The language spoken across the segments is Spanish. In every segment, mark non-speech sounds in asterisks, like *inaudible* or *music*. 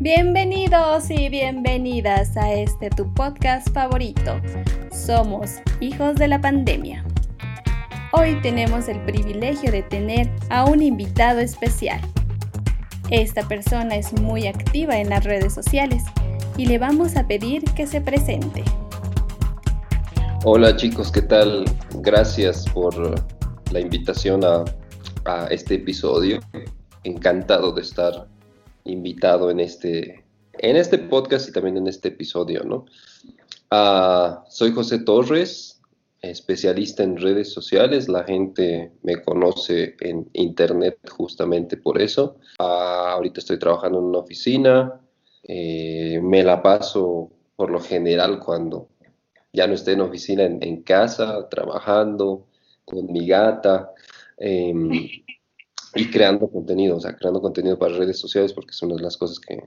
Bienvenidos y bienvenidas a este tu podcast favorito. Somos hijos de la pandemia. Hoy tenemos el privilegio de tener a un invitado especial. Esta persona es muy activa en las redes sociales y le vamos a pedir que se presente. Hola chicos, ¿qué tal? Gracias por la invitación a, a este episodio. Encantado de estar invitado en este, en este podcast y también en este episodio, ¿no? Ah, soy José Torres, especialista en redes sociales. La gente me conoce en internet justamente por eso. Ah, ahorita estoy trabajando en una oficina. Eh, me la paso por lo general cuando ya no estoy en oficina, en, casa, trabajando con mi gata. Em, *laughs* y creando contenido, o sea, creando contenido para redes sociales porque son una de las cosas que,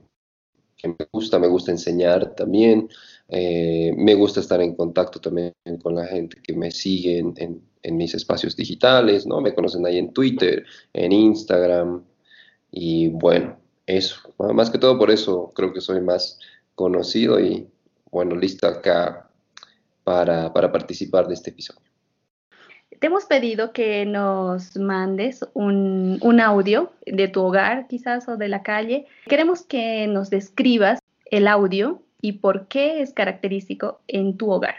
me gusta, me gusta enseñar también, eh, me gusta estar en contacto también con la gente que me sigue en, mis espacios digitales, ¿no? Me conocen ahí en Twitter, en Instagram y bueno, eso, más que todo por eso creo que soy más conocido y bueno, listo acá para, para participar de este episodio te hemos pedido que nos mandes un, audio de tu hogar quizás o de la calle. Queremos que nos describas el audio y por qué es característico en tu hogar.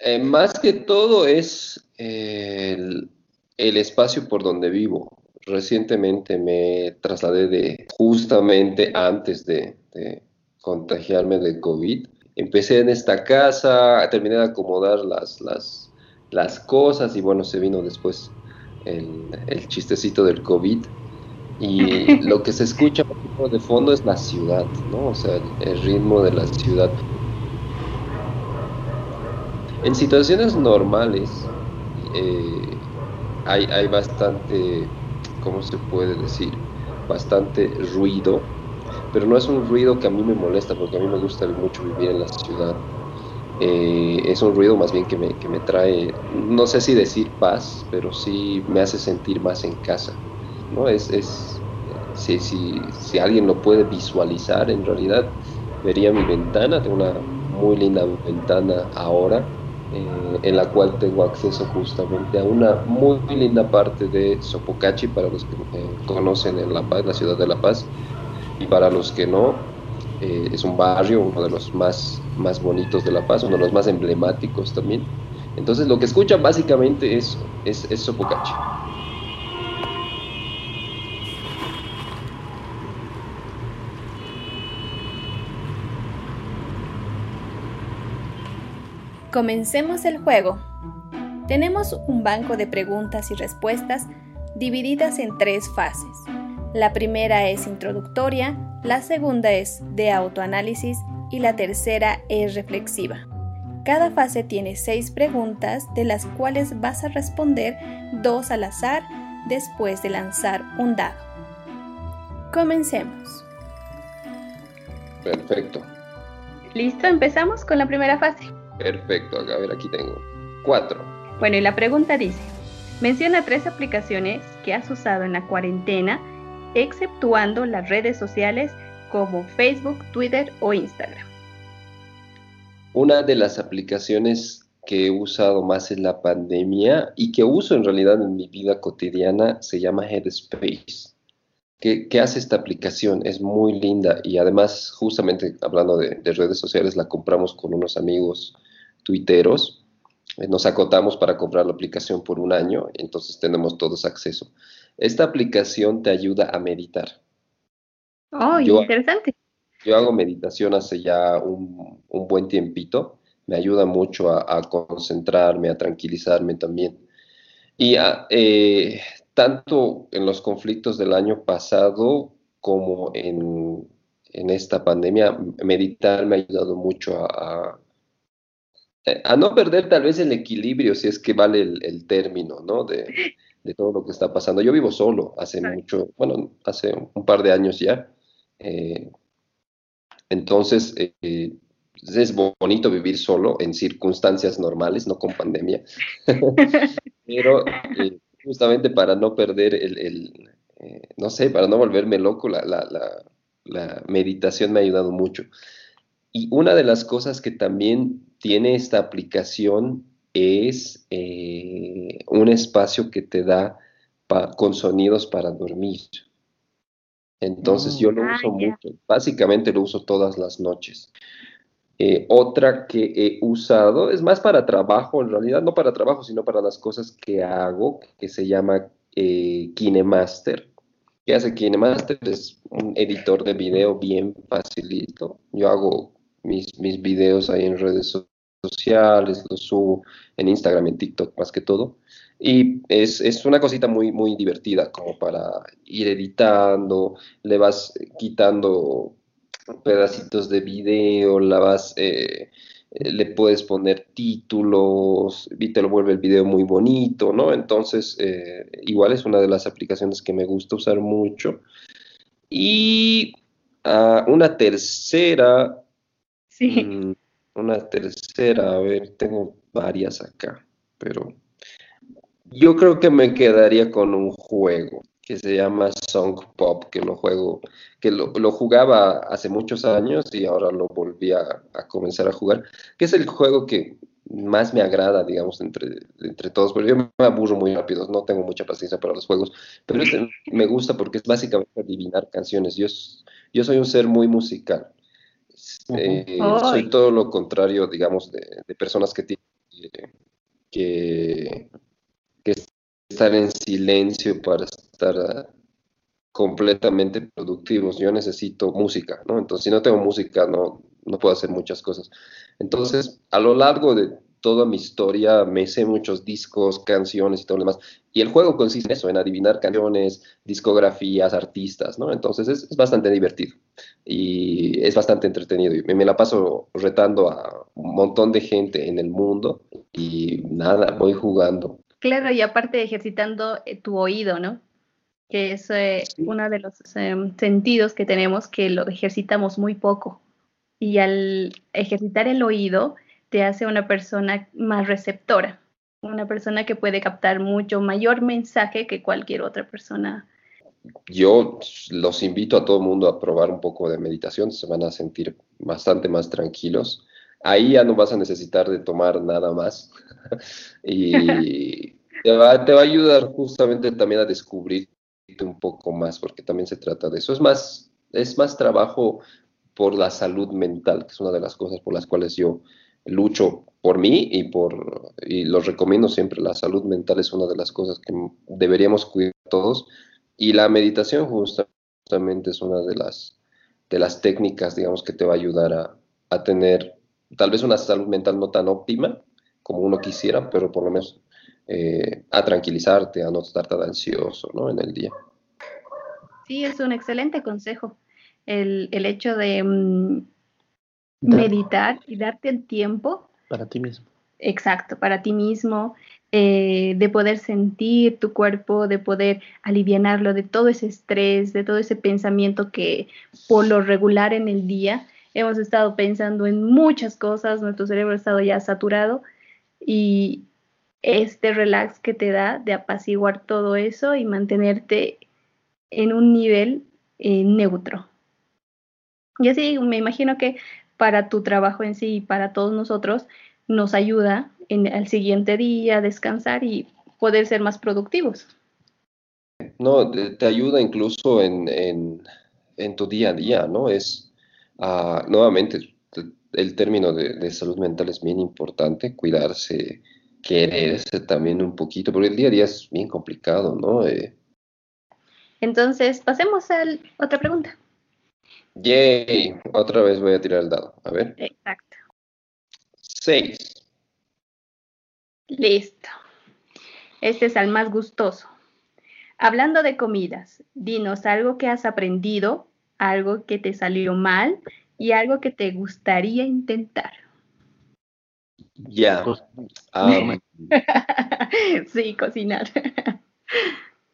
Eh, más que todo es el, espacio por donde vivo. Recientemente me trasladé de justamente antes de, de contagiarme de COVID. Empecé en esta casa, terminé de acomodar las, las las cosas y bueno, se vino después el, chistecito del COVID y *laughs* lo que se escucha de fondo es la ciudad, ¿no? O sea, el, ritmo de la ciudad. En situaciones normales eh, hay, hay bastante, ¿cómo se puede decir? Bastante ruido, pero no es un ruido que a mí me molesta porque a mí me gusta mucho vivir en la ciudad eh, es un ruido más bien que me, que me, trae, no sé si decir paz, pero sí me hace sentir más en casa. ¿no? Es, es si, si, si, alguien lo puede visualizar, en realidad vería mi ventana, tengo una muy linda ventana ahora, eh, en la cual tengo acceso justamente a una muy, linda parte de Sopocachi, para los que conocen en La Paz, la ciudad de La Paz, y para los que no, eh, es un barrio, uno de los más, más bonitos de La Paz, uno de los más emblemáticos también. Entonces lo que escuchan básicamente es, es, es Sopocachi. Comencemos el juego. Tenemos un banco de preguntas y respuestas divididas en tres fases. La primera es introductoria, la segunda es de autoanálisis y la tercera es reflexiva. Cada fase tiene seis preguntas de las cuales vas a responder dos al azar después de lanzar un dado. Comencemos. Perfecto. Listo, empezamos con la primera fase. Perfecto, a ver, aquí tengo cuatro. Bueno, y la pregunta dice, menciona tres aplicaciones que has usado en la cuarentena exceptuando las redes sociales como Facebook, Twitter o Instagram. Una de las aplicaciones que he usado más en la pandemia y que uso en realidad en mi vida cotidiana se llama Headspace. ¿Qué, hace esta aplicación? Es muy linda y además justamente hablando de, de redes sociales la compramos con unos amigos tuiteros. Nos acotamos para comprar la aplicación por un año, entonces tenemos todos acceso. Esta aplicación te ayuda a meditar. Oh, interesante. Yo hago meditación hace ya un, buen tiempito. Me ayuda mucho a, concentrarme, a tranquilizarme también. Y eh, tanto en los conflictos del año pasado como en, esta pandemia, meditar me ha ayudado mucho a, a, no perder tal vez el equilibrio, si es que vale el, el término, ¿no? De, *laughs* de todo lo que está pasando. Yo vivo solo hace mucho, bueno, hace un par de años ya. Eh, entonces, eh, es bonito vivir solo en circunstancias normales, no con pandemia. *laughs* Pero eh, justamente para no perder el, no sé, para no volverme loco, la, la meditación me ha ayudado mucho. Y una de las cosas que también tiene esta aplicación es eh, un espacio que te da con sonidos para dormir. Entonces yo lo mm. uso ah, mucho, básicamente lo uso todas las noches. Eh, otra que he usado es más para trabajo, en realidad no para trabajo, sino para las cosas que hago, que se llama eh, KineMaster. ¿Qué hace KineMaster? Es un editor de video bien facilito. Yo hago mis, mis videos ahí en redes sociales, los subo en Instagram, en TikTok más que todo. Y es, es, una cosita muy, muy divertida, como para ir editando, le vas quitando pedacitos de video, la vas, eh, le puedes poner títulos y te lo vuelve el video muy bonito, ¿no? Entonces, eh, igual es una de las aplicaciones que me gusta usar mucho. Y ah, una tercera. Sí. Mm, una tercera, a ver, tengo varias acá, pero yo creo que me quedaría con un juego que se llama Song Pop, que lo juego, que lo, jugaba hace muchos años y ahora lo volví a, comenzar a jugar, que es el juego que más me agrada, digamos, entre, entre todos, pero yo me aburro muy rápido, no tengo mucha paciencia para los juegos, pero este me gusta porque es básicamente adivinar canciones. Yo, yo soy un ser muy musical. Eh, soy todo lo contrario, digamos, de, personas que tienen que, que estar en silencio para estar ah, completamente productivos. Yo necesito música, ¿no? Entonces, si no tengo música, no, no puedo hacer muchas cosas. Entonces, a lo largo de toda mi historia, me sé muchos discos, canciones y todo lo demás. Y el juego consiste en eso, en adivinar canciones, discografías, artistas, ¿no? Entonces es, bastante divertido y es bastante entretenido. Y me la paso retando a un montón de gente en el mundo y nada, voy jugando. Claro, y aparte ejercitando eh, tu oído, ¿no? Que es eh, uno de los em, sentidos que tenemos que lo ejercitamos muy poco. Y al ejercitar el oído, te hace una persona más receptora, una persona que puede captar mucho mayor mensaje que cualquier otra persona. Yo los invito a todo el mundo a probar un poco de meditación, se van a sentir bastante más tranquilos ahí ya no vas a necesitar de tomar nada más. *laughs* y *laughs* te va, te va, a ayudar justamente también a descubrirte un poco más, porque también se trata de eso. Es más, es más trabajo por la salud mental, que es una de las cosas por las cuales yo lucho por mí y por y lo recomiendo siempre. La salud mental es una de las cosas que deberíamos cuidar todos. Y la meditación justamente es una de las, de las técnicas, digamos, que te va a ayudar a, a tener tal vez una salud mental no tan óptima como uno quisiera, pero por lo menos eh, a tranquilizarte, a no estar tan ansioso ¿no? en el día. Sí, es un excelente consejo. El, hecho de mm, meditar y darte el tiempo. Para ti mismo. Exacto, para ti mismo, eh, de poder sentir tu cuerpo, de poder aliviarlo de todo ese estrés, de todo ese pensamiento que por lo regular en el día hemos estado pensando en muchas cosas, nuestro cerebro ha estado ya saturado y este relax que te da de apaciguar todo eso y mantenerte en un nivel eh, neutro. Y así me imagino que para tu trabajo en sí y para todos nosotros nos ayuda en el siguiente día a descansar y poder ser más productivos. No, te, ayuda incluso en, en, en, tu día a día, ¿no? Es, Ah, nuevamente, el término de, salud mental es bien importante, cuidarse, quererse también un poquito, porque el día a día es bien complicado, ¿no? Eh, Entonces, pasemos a otra pregunta. Yay, otra vez voy a tirar el dado, a ver. Exacto. Seis. Listo. Este es el más gustoso. Hablando de comidas, dinos algo que has aprendido algo que te salió mal y algo que te gustaría intentar. Ya. *laughs* sí, cocinar.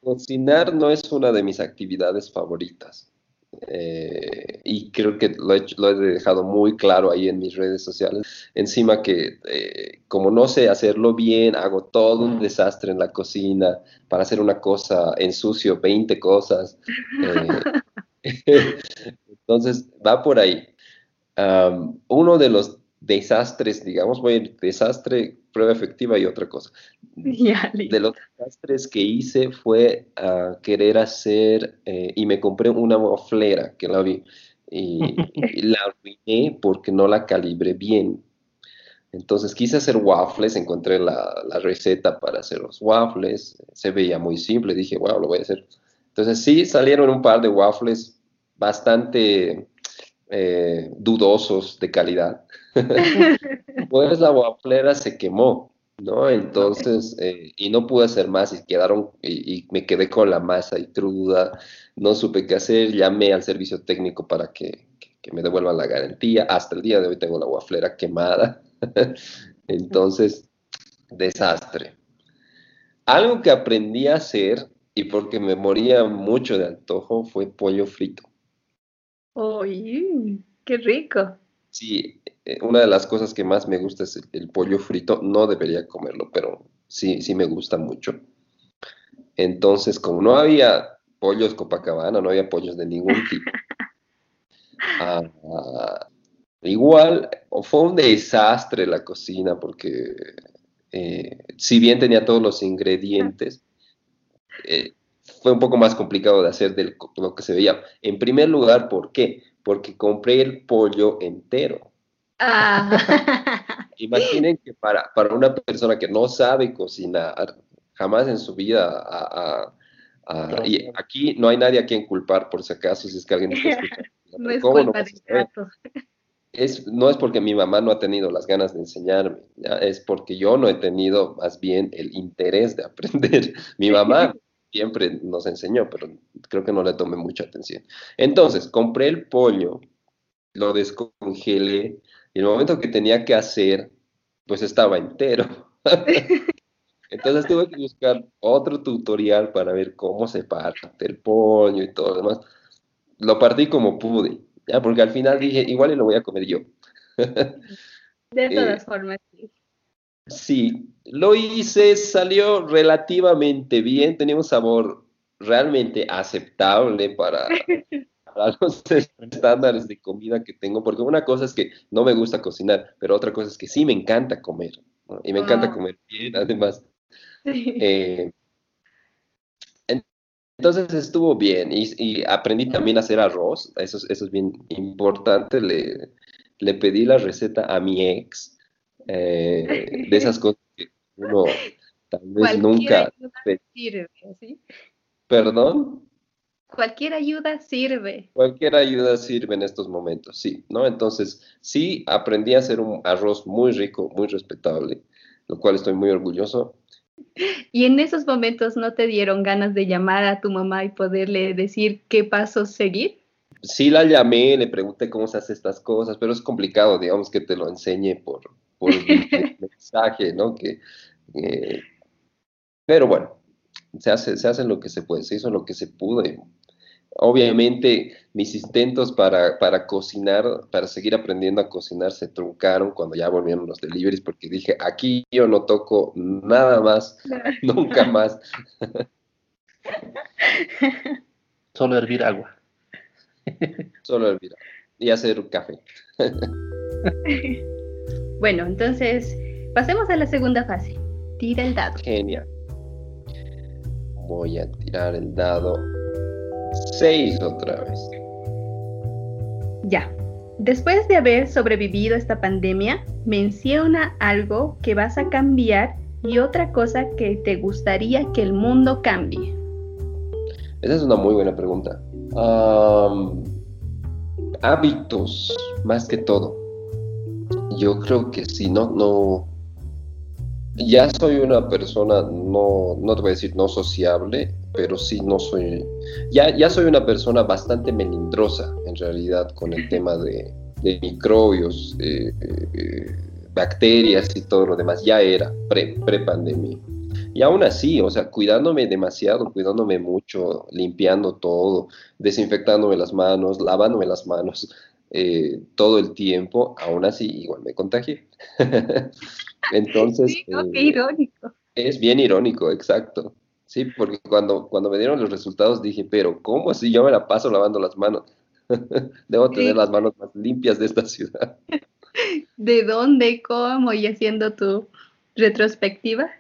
Cocinar no es una de mis actividades favoritas. Eh, y creo que lo he, dejado muy claro ahí en mis redes sociales. Encima que eh, como no sé hacerlo bien, hago todo un desastre en la cocina para hacer una cosa, ensucio 20 cosas. Eh, *laughs* Entonces, va por ahí. uno de los desastres, digamos, voy desastre, prueba efectiva y otra cosa. *laughs* de los desastres que hice fue uh, querer hacer, eh, y me compré una moflera que la vi, *laughs* y, la arruiné porque no la calibré bien. Entonces quise hacer waffles, encontré la, la, receta para hacer los waffles, se veía muy simple, dije, wow, lo voy a hacer. Entonces sí, salieron un par de waffles bastante eh, dudosos de calidad. *laughs* pues la wafflera se quemó, ¿no? Entonces, eh, y no pude hacer más y quedaron, y, me quedé con la masa y cruda, no supe qué hacer, llamé al servicio técnico para que, que me devuelvan la garantía, hasta el día de hoy tengo la wafflera quemada, *laughs* entonces, desastre. Algo que aprendí a hacer, y porque me moría mucho de antojo, fue pollo frito. ¡Uy! ¡Qué rico! Sí, eh, una de las cosas que más me gusta es el, pollo frito. No debería comerlo, pero sí, sí me gusta mucho. Entonces, como no había pollos Copacabana, no había pollos de ningún tipo. *laughs* Ah, igual fue un desastre la cocina porque eh, si bien tenía todos los ingredientes, eh, fue un poco más complicado de hacer de lo que se veía. En primer lugar, ¿por qué? Porque compré el pollo entero. Ah. *laughs* Imaginen que para, para, una persona que no sabe cocinar, jamás en su vida, y aquí no hay nadie a quien culpar, por si acaso, si es que alguien está *laughs* escuchando. no es culpa no es, no es porque mi mamá no ha tenido las ganas de enseñarme, es porque yo no he tenido más bien el interés de aprender. *laughs* Mi mamá siempre nos enseñó, pero creo que no le tomé mucha atención. Entonces, compré el pollo, lo descongelé, y el momento que tenía que hacer, pues estaba entero. *laughs* Entonces tuve que buscar otro tutorial para ver cómo se parte el pollo y todo lo demás. Lo partí como pude, ¿ya? porque al final dije, igual y lo voy a comer yo. *laughs* De todas eh, formas, sí. Sí, lo hice, salió relativamente bien, tenía un sabor realmente aceptable *laughs* para, los estándares de comida que tengo, porque una cosa es que no me gusta cocinar, pero otra cosa es que sí me encanta comer, y me encanta ah. comer bien, además. Eh, entonces estuvo bien, y, aprendí también a hacer arroz, eso, eso es bien importante, le, le pedí la receta a mi ex, eh, de esas cosas que uno tal vez nunca... Sirve, ¿sí? ¿Perdón? Cualquier ayuda sirve. Cualquier ayuda sirve en estos momentos, sí, ¿no? Entonces, sí, aprendí a hacer un arroz muy rico, muy respetable, lo cual estoy muy orgulloso. ¿Y en esos momentos no te dieron ganas de llamar a tu mamá y poderle decir qué pasos seguir? Sí la llamé, le pregunté cómo se hace estas cosas, pero es complicado, digamos, que te lo enseñe por, por el *laughs* mensaje, ¿no? Que, eh, pero bueno, se hace, se hace lo que se puede, se hizo lo que se pudo. Obviamente mis intentos para, para cocinar, para seguir aprendiendo a cocinar, se truncaron cuando ya volvieron los deliveries, porque dije, aquí yo no toco nada más, *laughs* nunca más. *laughs* Solo hervir agua. Solo hervir agua. Y hacer un café. Bueno, entonces pasemos a la segunda fase. Tira el dado. Genial. Voy a tirar el dado 6 otra vez. Ya. Después de haber sobrevivido esta pandemia, menciona algo que vas a cambiar y otra cosa que te gustaría que el mundo cambie. Esa es una muy buena pregunta. hábitos, más que todo yo creo que sí, no, no, ya soy una persona, no, no te voy a decir no sociable, pero sí no soy, ya, ya soy una persona bastante melindrosa en realidad con el tema de, microbios, bacterias y todo lo demás, ya era pre, pre-pandemia. Y aún así, o sea, cuidándome demasiado, cuidándome mucho, limpiando todo, desinfectándome las manos, lavándome las manos, eh, todo el tiempo, aún así igual me contagié. *laughs* Entonces... Sí, qué eh, irónico. Es bien irónico, exacto. Sí, porque cuando, cuando me dieron los resultados dije, pero ¿cómo así yo me la paso lavando las manos? *laughs* Debo tener las manos más limpias de esta ciudad. *laughs* ¿De dónde, cómo y haciendo tu retrospectiva?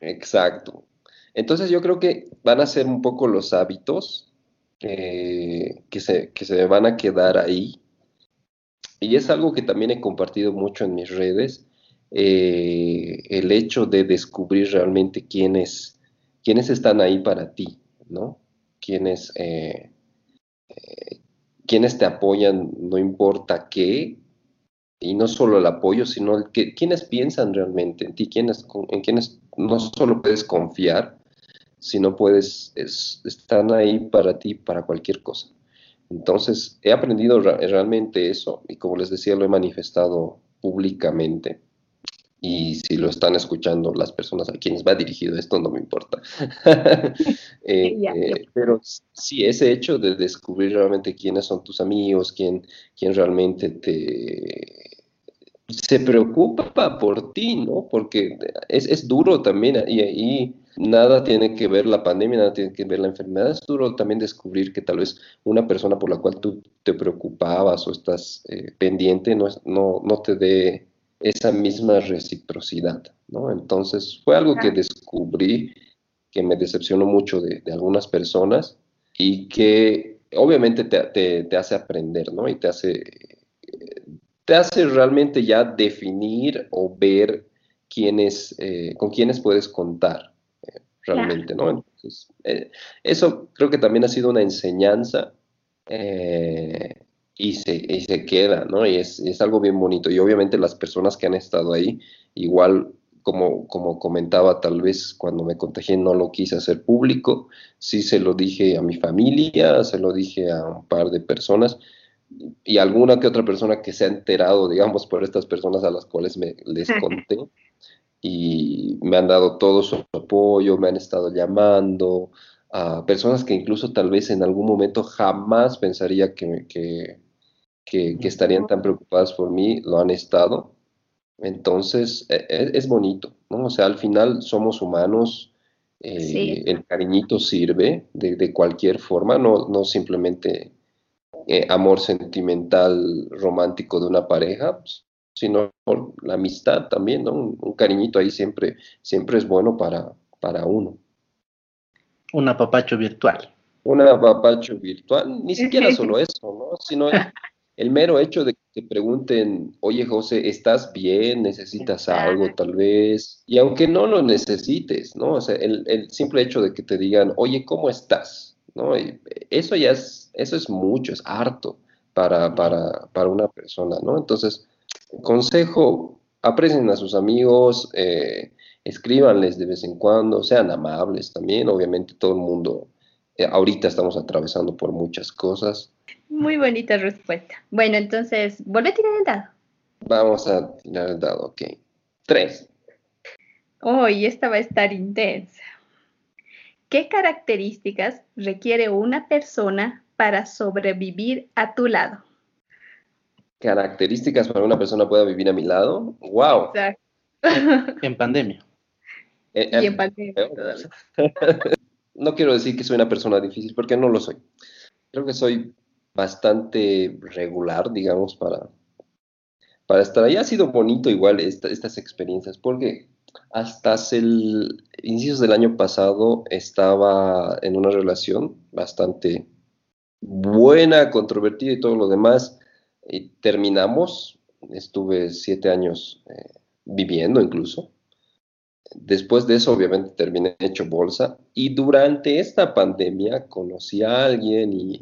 Exacto. Entonces yo creo que van a ser un poco los hábitos eh, que, se, que se van a quedar ahí. Y es algo que también he compartido mucho en mis redes, eh, el hecho de descubrir realmente quiénes, quiénes están ahí para ti, ¿no? Quiénes, eh, quiénes te apoyan, no importa qué, y no solo el apoyo, sino el que, quienes piensan realmente en ti, quienes, en quienes no solo puedes confiar, sino puedes, están ahí para ti, para cualquier cosa. Entonces, he aprendido realmente eso y como les decía, lo he manifestado públicamente. Y si lo están escuchando las personas a quienes va dirigido esto, no me importa. *laughs* Eh, eh, pero sí, ese hecho de descubrir realmente quiénes son tus amigos, quién, quién realmente te, se preocupa por ti, ¿no? Porque es, es duro también y ahí nada tiene que ver la pandemia, nada tiene que ver la enfermedad. Es duro también descubrir que tal vez una persona por la cual tú te preocupabas o estás eh, pendiente no, no, no te dé esa misma reciprocidad, ¿no? Entonces fue algo que descubrí que me decepcionó mucho de, de algunas personas y que obviamente te, te, te hace aprender, ¿no? Y te hace te hace realmente ya definir o ver quiénes, eh, con quiénes puedes contar eh, realmente, ¿no? Entonces, eh, eso creo que también ha sido una enseñanza y, se, se queda, ¿no? Y es, es, algo bien bonito. Y obviamente las personas que han estado ahí, igual como, como comentaba, tal vez cuando me contagié no lo quise hacer público, sí se lo dije a mi familia, se lo dije a un par de personas, y alguna que otra persona que se ha enterado, digamos, por estas personas a las cuales me, les *laughs* conté y me han dado todo su apoyo, me han estado llamando, a personas que incluso tal vez en algún momento jamás pensaría que, que, que, estarían tan preocupadas por mí, lo han estado. Entonces, e, e, es, bonito, ¿no? O sea, al final somos humanos, eh, el cariñito sirve de, de, cualquier forma, no, no simplemente eh, amor sentimental romántico de una pareja, sino por la amistad también, ¿no? Un, cariñito ahí siempre, siempre es bueno para, para uno. Un apapacho virtual. Un apapacho virtual, ni siquiera solo eso, ¿no? Sino *laughs* el, mero hecho de que te pregunten, oye José, ¿estás bien? ¿Necesitas algo tal vez? Y aunque no lo necesites, ¿no? O sea, el, el simple hecho de que te digan, oye, ¿cómo estás? ¿no? Y eso ya es, eso es mucho, es harto para, para, para una persona, ¿no? Entonces, consejo, aprecien a sus amigos, eh, escríbanles de vez en cuando, sean amables también, obviamente todo el mundo, eh, ahorita estamos atravesando por muchas cosas. Muy bonita respuesta. Bueno, entonces, vuelve a tirar el dado. Vamos a tirar el dado, ok. Tres. Hoy esta va a estar intensa. ¿Qué características requiere una persona para sobrevivir a tu lado? Características para una persona pueda vivir a mi lado. ¡Wow! en pandemia. Eh, y en eh, pandemia. *laughs* no quiero decir que soy una persona difícil porque no lo soy. Creo que soy bastante regular, digamos, para, para estar ahí. Ha sido bonito igual estas experiencias porque hasta el inicios del año pasado estaba en una relación bastante buena, controvertida y todo lo demás. Y terminamos, estuve siete años eh, viviendo incluso. Después de eso, obviamente, terminé hecho bolsa. Y durante esta pandemia conocí a alguien y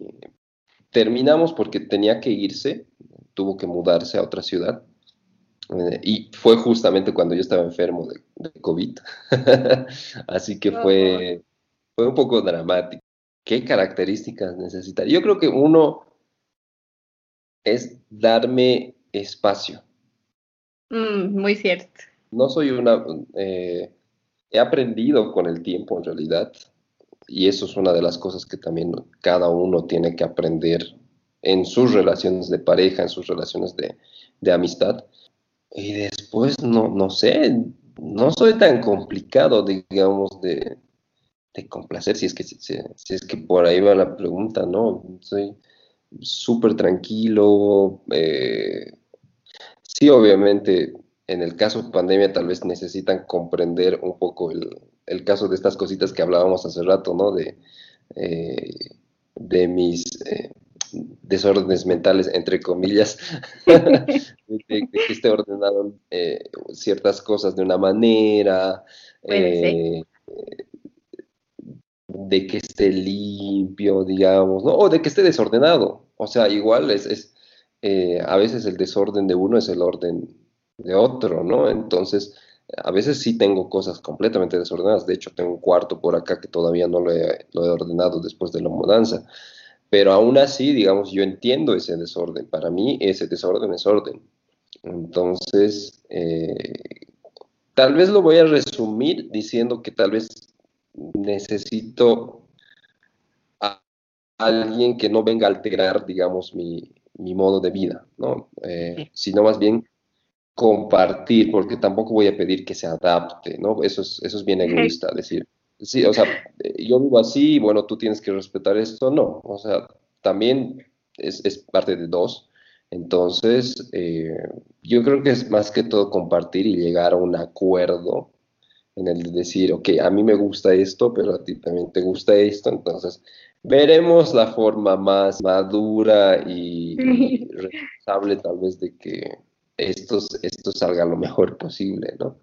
terminamos porque tenía que irse, tuvo que mudarse a otra ciudad. Eh, y fue justamente cuando yo estaba enfermo de, COVID. *laughs* Así que fue, fue un poco dramático. ¿Qué características necesitaría? Yo creo que uno es darme espacio. Mm, muy cierto. No soy una... Eh, he aprendido con el tiempo en realidad y eso es una de las cosas que también cada uno tiene que aprender en sus relaciones de pareja, en sus relaciones de, de amistad, y después, no, no sé, no soy tan complicado, digamos, de, de complacer, si es, que, si, es que por ahí va la pregunta, ¿no? Soy, súper tranquilo. Eh, sí, obviamente, en el caso de pandemia tal vez necesitan comprender un poco el, caso de estas cositas que hablábamos hace rato, ¿no? De, eh, de mis eh, desórdenes mentales, entre comillas, *laughs* de, que esté ordenado ciertas cosas de una manera de que esté limpio, digamos. O de que esté desordenado. O sea, igual es, es eh, a veces el desorden de uno es el orden de otro, ¿no? Entonces, a veces sí tengo cosas completamente desordenadas. De hecho, tengo un cuarto por acá que todavía no lo he, lo he ordenado después de la mudanza. Pero aún así, digamos, yo entiendo ese desorden. Para mí, ese desorden es orden. Entonces, eh, tal vez lo voy a resumir diciendo que tal vez necesito a alguien que no venga a alterar, digamos, mi, modo de vida, ¿no? Eh, sino más bien compartir, porque tampoco voy a pedir que se adapte, ¿no? Eso es, eso es bien egoísta, decir, sí, o sea, yo vivo así, bueno, tú tienes que respetar esto, no, o sea, también es, parte de dos, entonces, eh, yo creo que es más que todo compartir y llegar a un acuerdo en el de decir, ok, a mí me gusta esto, pero a ti también te gusta esto, entonces veremos la forma más madura y responsable tal vez de que esto, esto salga lo mejor posible, ¿no?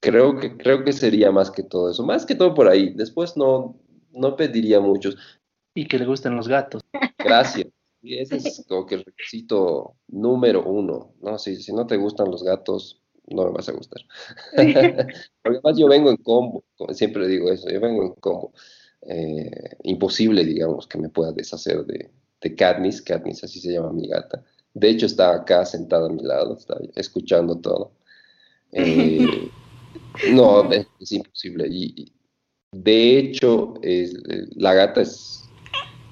Creo que, creo que sería más que todo eso, más que todo por ahí. Después no, no pediría muchos. Y que le gusten los gatos. Gracias. Y ese es *laughs* como que el requisito número uno, ¿no? Si, si no te gustan los gatos, no me vas a gustar. *laughs* Porque además yo vengo en combo, siempre digo eso, yo vengo en combo. Eh, imposible, digamos, que me pueda deshacer de, de Katniss, Katniss así se llama mi gata. De hecho, está acá sentada a mi lado, está escuchando todo. Eh, no, *laughs* es, imposible. Y, de hecho, la gata es,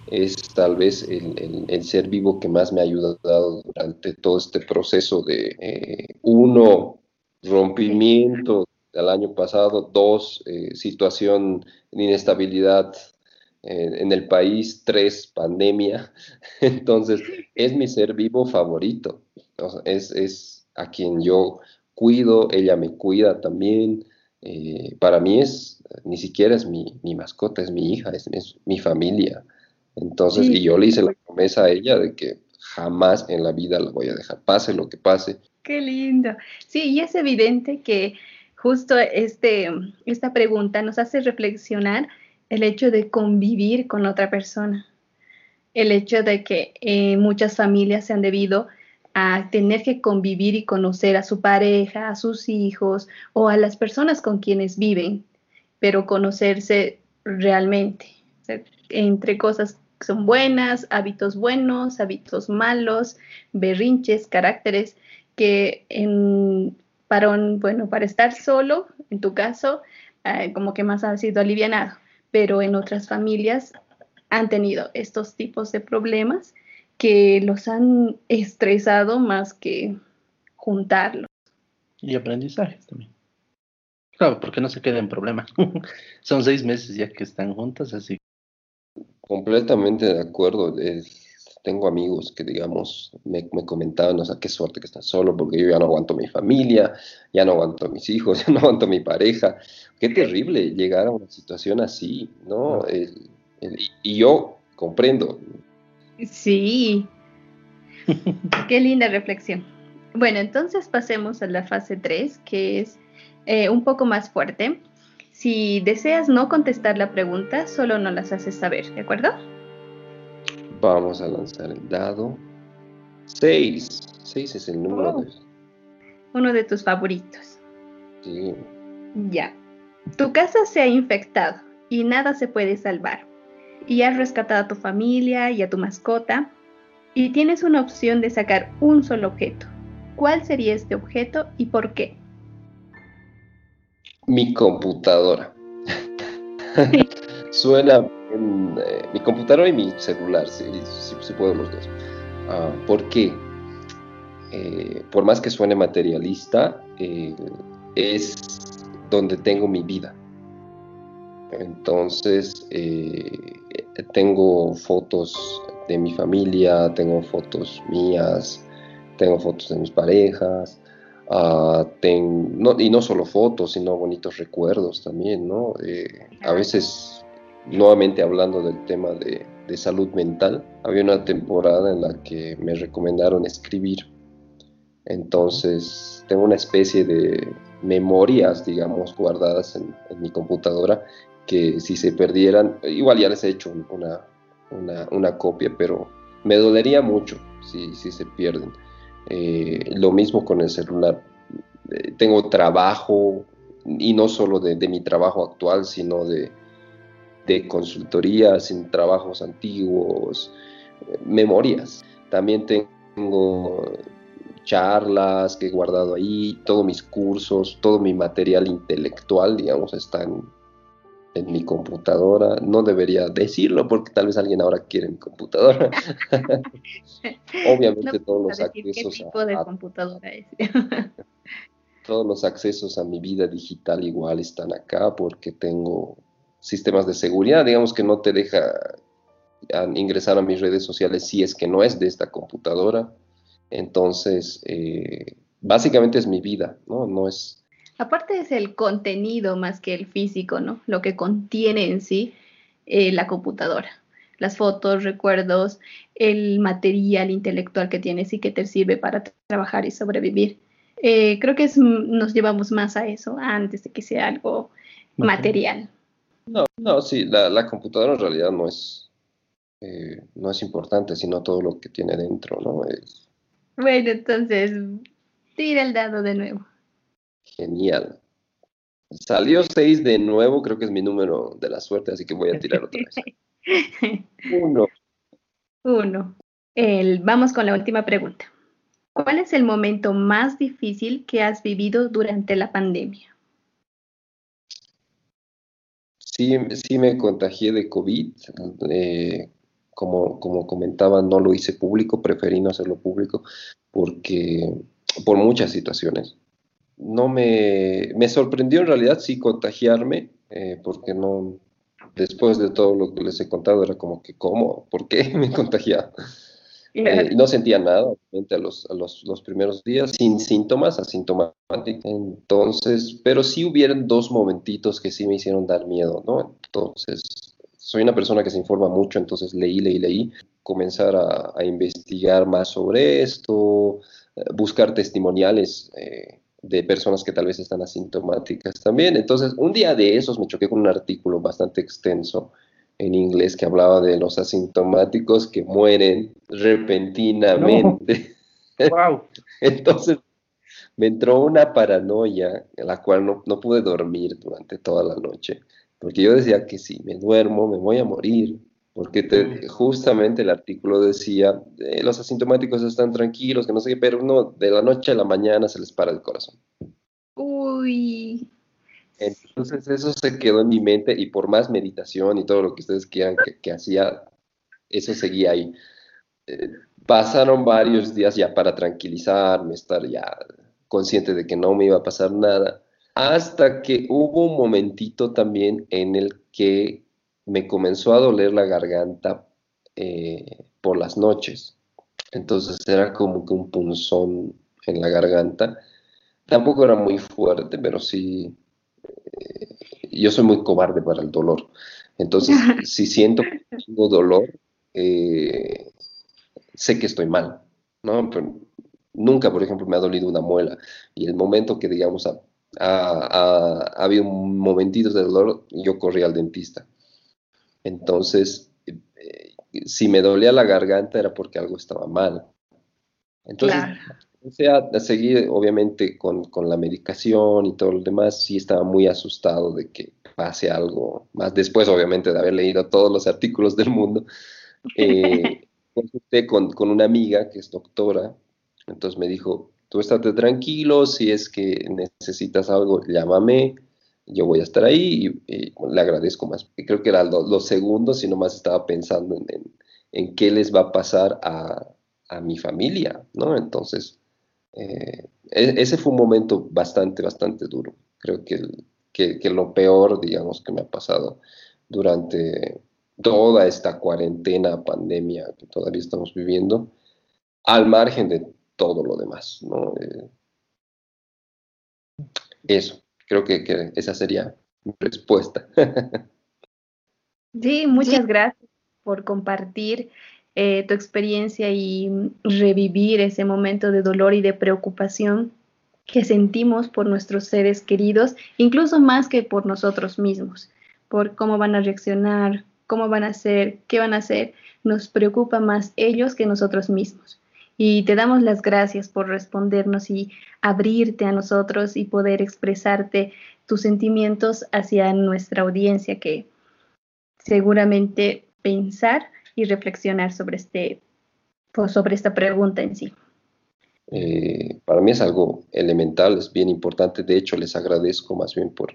es tal vez el, el, ser vivo que más me ha ayudado durante todo este proceso de, eh, uno, rompimiento del año pasado, dos, eh, situación de inestabilidad en el país, tres, pandemia. *laughs* Entonces, es mi ser vivo favorito. es, es, a quien yo cuido, ella me cuida también. Eh, para mí es, ni siquiera es mi, mascota, es mi hija, es, mi familia. Entonces, y yo le hice la promesa a ella de que jamás en la vida la voy a dejar, pase lo que pase, Qué lindo. Sí, y es evidente que justo este, esta pregunta nos hace reflexionar el hecho de convivir con otra persona, el hecho de que eh, muchas familias se han debido a tener que convivir y conocer a su pareja, a sus hijos o a las personas con quienes viven, pero conocerse realmente, entre cosas que son buenas, hábitos buenos, hábitos malos, berrinches, caracteres, que en, para, bueno, para estar solo, en tu caso, eh, como que más ha sido alivianado, pero en otras familias han tenido estos tipos de problemas que los han estresado más que juntarlos. Y aprendizajes también. Claro, porque no se queden problemas. *laughs* Son seis meses ya que están juntas, así. Completamente de acuerdo. Es, tengo amigos que, digamos, me, comentaban, o sea, qué suerte que estás solo, porque yo ya no aguanto mi familia, ya no aguanto a mis hijos, *laughs* ya no aguanto a mi pareja. Qué terrible llegar a una situación así, ¿no? y yo comprendo. Sí. *laughs* qué linda reflexión. Bueno, entonces pasemos a la fase 3, que es eh, un poco más fuerte. Si deseas no contestar la pregunta, solo no las haces saber, ¿de acuerdo? Vamos a lanzar el dado. 6. 6 es el número oh. de... Uno de tus favoritos. Sí. Ya. Tu casa se ha infectado y nada se puede salvar. Y has rescatado a tu familia y a tu mascota. Y tienes una opción de sacar un solo objeto. ¿Cuál sería este objeto y por qué? Mi computadora. *laughs* Suena eh, mi computadora y mi celular, si, puedo los dos. Uh, ¿Por qué? Eh, por más que suene materialista, eh, es donde tengo mi vida. Entonces, tengo fotos de mi familia, tengo fotos mías, tengo fotos de mis parejas, uh, y no solo fotos, sino bonitos recuerdos también, ¿no? Eh, a veces, nuevamente hablando del tema de, de salud mental, había una temporada en la que me recomendaron escribir. Entonces, tengo una especie de memorias, digamos, guardadas en, mi computadora, que si se perdieran, igual ya les he hecho una, una, copia, pero me dolería mucho si, si se pierden. Eh, lo mismo con el celular. Eh, tengo trabajo, y no solo de, mi trabajo actual, sino de, de consultorías, en trabajos antiguos, eh, memorias. También tengo charlas que he guardado ahí, todos mis cursos, todo mi material intelectual, digamos, está en, mi computadora. No debería decirlo porque tal vez alguien ahora quiere mi computadora. *laughs* Obviamente todos los accesos qué tipo de computadora es. todos los accesos a mi vida digital igual están acá porque tengo sistemas de seguridad, digamos que no te deja ingresar a mis redes sociales si es que no es de esta computadora. Entonces, eh, básicamente es mi vida, ¿no? No es... Aparte es el contenido más que el físico, ¿no? Lo que contiene en sí eh, la computadora. Las fotos, recuerdos, el material intelectual que tienes y que te sirve para trabajar y sobrevivir. Eh, creo que es, nos llevamos más a eso antes de que sea algo material. No, no, sí, la, computadora en realidad no es, no es importante, sino todo lo que tiene dentro, ¿no? Es, bueno, entonces, tira el dado de nuevo. Genial. Salió 6 de nuevo, creo que es mi número de la suerte, así que voy a tirar otra vez. *laughs* Uno. Uno. El, vamos con la última pregunta. ¿Cuál es el momento más difícil que has vivido durante la pandemia? Sí, sí me contagié de COVID. Eh, como, como comentaba, no lo hice público, preferí no hacerlo público porque por muchas situaciones. No me, me sorprendió en realidad sí contagiarme, eh, porque no, después de todo lo que les he contado, era como que, ¿cómo? ¿Por qué *laughs* me contagiaba? Eh, no sentía nada, obviamente, a, los, a los, los, primeros días, sin síntomas, asintomáticos. Entonces, pero sí hubieron dos momentitos que sí me hicieron dar miedo, ¿no? Entonces, soy una persona que se informa mucho, entonces leí, leí, leí, comenzar a, investigar más sobre esto, eh, buscar testimoniales eh, de personas que tal vez están asintomáticas también. Entonces, un día de esos me choqué con un artículo bastante extenso en inglés que hablaba de los asintomáticos que mueren repentinamente. Wow. *laughs* entonces, me entró una paranoia, en la cual no, no pude dormir durante toda la noche. Porque yo decía que si me duermo me voy a morir, porque justamente el artículo decía, eh, los asintomáticos están tranquilos, que no sé qué, pero no, de la noche a la mañana se les para el corazón. Uy. Entonces eso se quedó en mi mente y por más meditación y todo lo que ustedes quieran que, hacía, eso seguía ahí. Eh, pasaron varios días ya para tranquilizarme, estar ya consciente de que no me iba a pasar nada hasta que hubo un momentito también en el que me comenzó a doler la garganta eh, por las noches. Entonces era como que un punzón en la garganta. Tampoco era muy fuerte, pero sí, yo soy muy cobarde para el dolor. Entonces, *laughs* si siento que tengo dolor, eh, sé que estoy mal. ¿no? nunca, por ejemplo, me ha dolido una muela. Y el momento que, digamos, a, había un momentito de dolor yo corrí al dentista. Entonces, eh, si me dolía la garganta era porque algo estaba mal. Entonces, o sea, seguir obviamente con, la medicación y todo lo demás, sí estaba muy asustado de que pase algo más. Después, obviamente, de haber leído todos los artículos del mundo, eh, *laughs* consulté con, con una amiga que es doctora, entonces me dijo, tú estate tranquilo, si es que necesitas algo, llámame, yo voy a estar ahí y, le agradezco más. Creo que era los lo segundo, si nomás estaba pensando en, qué les va a pasar a, mi familia, ¿no? Entonces, eh, e, ese fue un momento bastante, bastante duro. Creo que, que, lo peor, digamos, que me ha pasado durante, toda esta cuarentena, pandemia que todavía estamos viviendo, al margen de todo lo demás, ¿no? Eh, eso, creo que, que, esa sería mi respuesta. *laughs* sí, muchas gracias por compartir eh, tu experiencia y revivir ese momento de dolor y de preocupación que sentimos por nuestros seres queridos, incluso más que por nosotros mismos, por cómo van a reaccionar, cómo van a ser, qué van a hacer. Nos preocupa más ellos que nosotros mismos. Y te damos las gracias por respondernos y abrirte a nosotros y poder expresarte tus sentimientos hacia nuestra audiencia que seguramente pensar y reflexionar sobre, este, pues, sobre esta pregunta en sí. Eh, para mí es algo elemental, es bien importante. De hecho, les agradezco más bien por,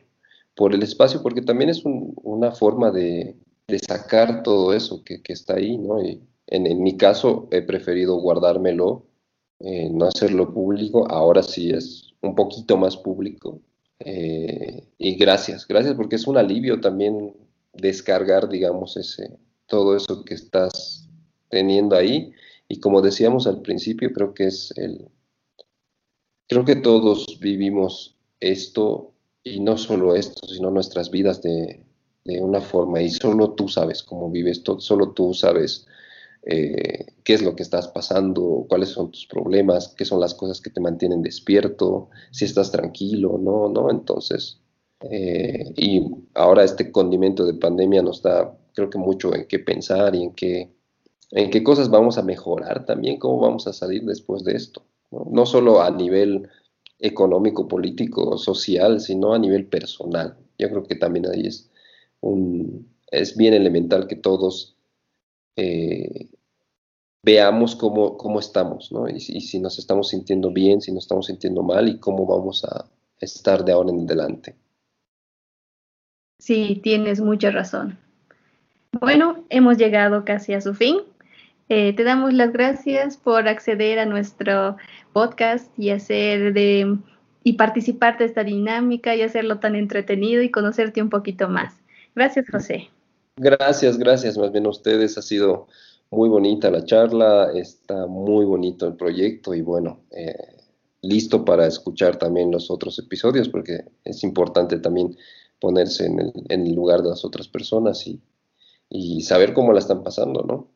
por el espacio, porque también es una forma de, sacar todo eso que, está ahí, ¿no? Y en, en, mi caso he preferido guardármelo, eh, no hacerlo público. Ahora sí es un poquito más público. Eh, y gracias, gracias porque es un alivio también descargar, digamos, ese, todo eso que estás teniendo ahí. Y como decíamos al principio, creo que es el... Creo que todos vivimos esto y no solo esto, sino nuestras vidas de, de una forma. Y solo tú sabes cómo vives, todo, solo tú sabes eh, qué es lo que estás pasando, cuáles son tus problemas, qué son las cosas que te mantienen despierto, si estás tranquilo, no, no, entonces, eh, y ahora este condimento de pandemia nos da creo que mucho en qué pensar y en qué, en qué cosas vamos a mejorar también, cómo vamos a salir después de esto. No, solo a nivel económico, político, social, sino a nivel personal. Yo creo que también ahí es, un, es bien elemental que todos eh, veamos cómo, cómo estamos, ¿no? Y, y, si nos estamos sintiendo bien, si nos estamos sintiendo mal y cómo vamos a estar de ahora en adelante. Sí, tienes mucha razón. Bueno, hemos llegado casi a su fin. Eh, te damos las gracias por acceder a nuestro podcast y hacer de y participar de esta dinámica y hacerlo tan entretenido y conocerte un poquito más. Gracias, José. Gracias, gracias. Más bien a ustedes ha sido muy bonita la charla, está muy bonito el proyecto y bueno, eh, listo para escuchar también los otros episodios porque es importante también ponerse en el, en el lugar de las otras personas y y saber cómo la están pasando, ¿no?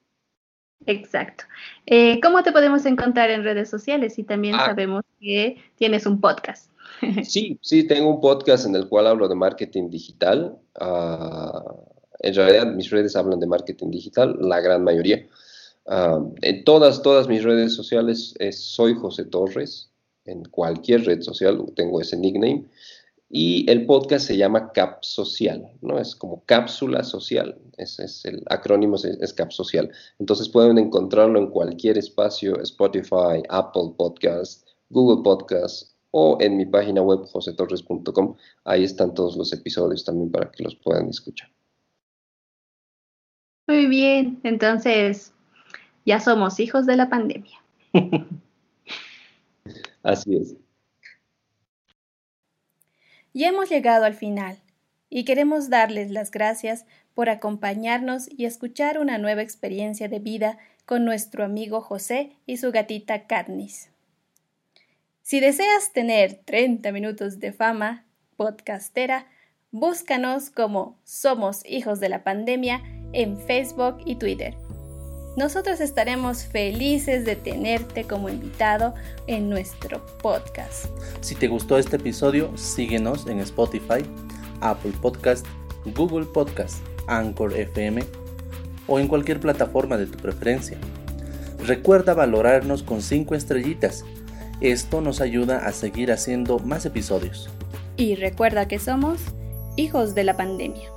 Exacto. Eh, ¿Cómo te podemos encontrar en redes sociales? Y también ah. sabemos que tienes un podcast. *laughs* Sí, sí, tengo un podcast en el cual hablo de marketing digital. Uh, en realidad mis redes hablan de marketing digital, la gran mayoría. Uh, en todas, todas mis redes sociales es, soy José Torres. En cualquier red social tengo ese nickname. Y el podcast se llama Cap Social, ¿no? Es como cápsula social, ese es el acrónimo, es, Cap Social. Entonces pueden encontrarlo en cualquier espacio, Spotify, Apple Podcast, Google Podcast o en mi página web josetorres.com. Ahí están todos los episodios también para que los puedan escuchar. Muy bien, entonces ya somos hijos de la pandemia. *laughs* Así es. Y hemos llegado al final, y queremos darles las gracias por acompañarnos y escuchar una nueva experiencia de vida con nuestro amigo José y su gatita Katniss. Si deseas tener 30 minutos de fama podcastera, búscanos como Somos Hijos de la Pandemia en Facebook y Twitter. Nosotros estaremos felices de tenerte como invitado en nuestro podcast. Si te gustó este episodio, síguenos en Spotify, Apple Podcast, Google Podcast, Anchor FM o en cualquier plataforma de tu preferencia. Recuerda valorarnos con 5 estrellitas. Esto nos ayuda a seguir haciendo más episodios. Y recuerda que somos hijos de la pandemia.